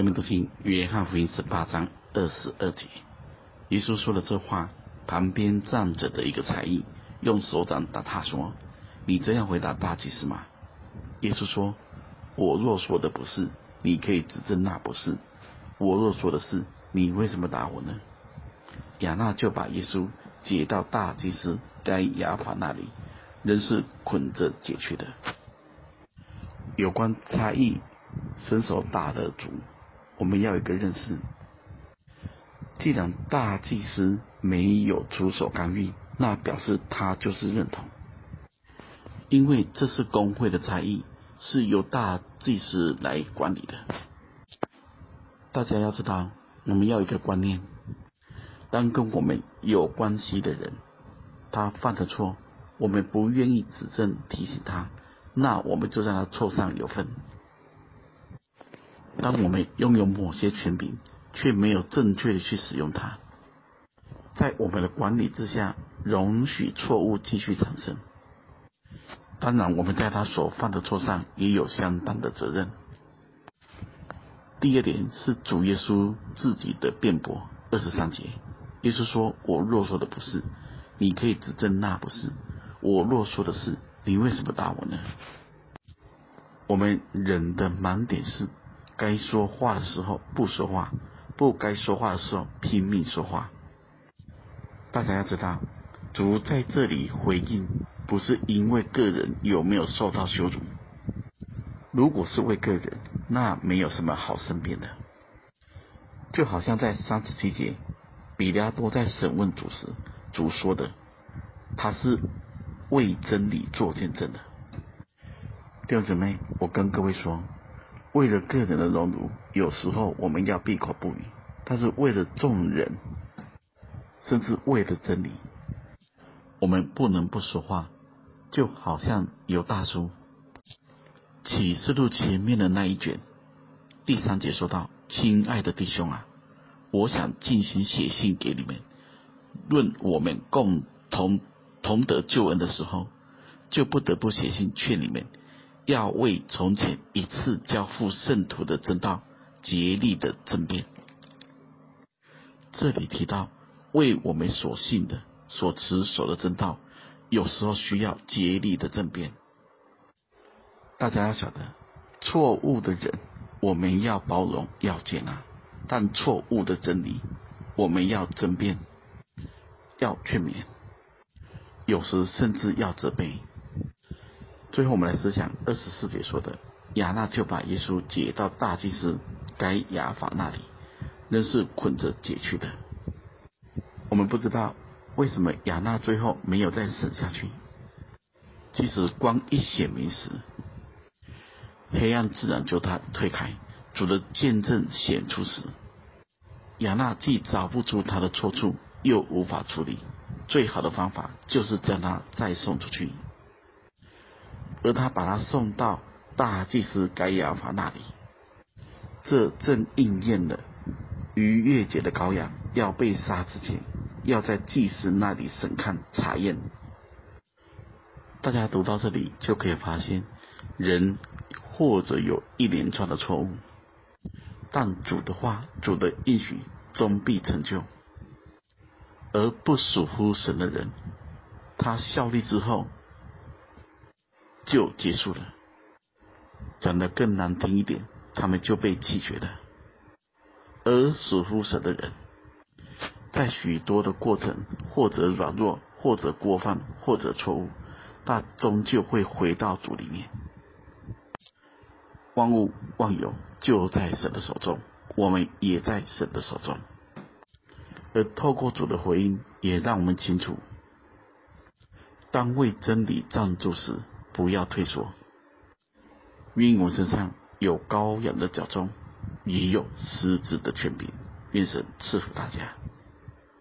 下面读经约翰福音十八章二十二节，耶稣说了这话，旁边站着的一个差役用手掌打他说：“你这样回答大祭司吗？”耶稣说：“我若说的不是，你可以指证那不是；我若说的是，你为什么打我呢？”亚那就把耶稣解到大祭司该亚法那里，人是捆着解去的。有关差役伸手打了主。我们要有一个认识，既然大祭司没有出手干预，那表示他就是认同，因为这是公会的差异，是由大祭司来管理的。大家要知道，我们要一个观念：当跟我们有关系的人，他犯的错，我们不愿意指正提醒他，那我们就在他错上有份。当我们拥有某些权柄，却没有正确的去使用它，在我们的管理之下，容许错误继续产生。当然，我们在他所犯的错上也有相当的责任。第二点是主耶稣自己的辩驳，二十三节，耶稣说：“我若说的不是，你可以指证那不是；我若说的是，你为什么打我呢？”我们人的盲点是。该说话的时候不说话，不该说话的时候拼命说话。大家要知道，主在这里回应，不是因为个人有没有受到羞辱。如果是为个人，那没有什么好申辩的。就好像在三十七节，彼拉多在审问主时，主说的，他是为真理做见证的。弟兄姊妹，我跟各位说。为了个人的荣辱，有时候我们要闭口不语；但是为了众人，甚至为了真理，我们不能不说话。就好像有大叔启示录前面的那一卷第三节说道：“亲爱的弟兄啊，我想进行写信给你们，论我们共同同得救恩的时候，就不得不写信劝你们。”要为从前一次交付圣徒的真道竭力的争辩。这里提到为我们所信的、所持守的正道，有时候需要竭力的争辩。大家要晓得，错误的人我们要包容、要接纳，但错误的真理我们要争辩、要劝勉，有时甚至要责备。最后，我们来思想二十四节说的：亚那就把耶稣解到大祭司该亚法那里，人是捆着解去的。我们不知道为什么亚那最后没有再审下去。其实光一显明时，黑暗自然就他退开。主的见证显出时，亚那既找不出他的错处，又无法处理，最好的方法就是将他再送出去。而他把他送到大祭司该亚法那里，这正应验了逾越节的羔羊要被杀之前，要在祭司那里审看查验。大家读到这里就可以发现，人或者有一连串的错误，但主的话、主的应许终必成就。而不属乎神的人，他效力之后。就结束了。讲的更难听一点，他们就被弃绝了。而属乎神的人，在许多的过程，或者软弱，或者过犯，或者错误，但终究会回到主里面。万物万有就在神的手中，我们也在神的手中。而透过主的回应，也让我们清楚，当为真理站住时。不要退缩，愿我身上有羔羊的脚踪，也有狮子的权柄。愿神赐福大家。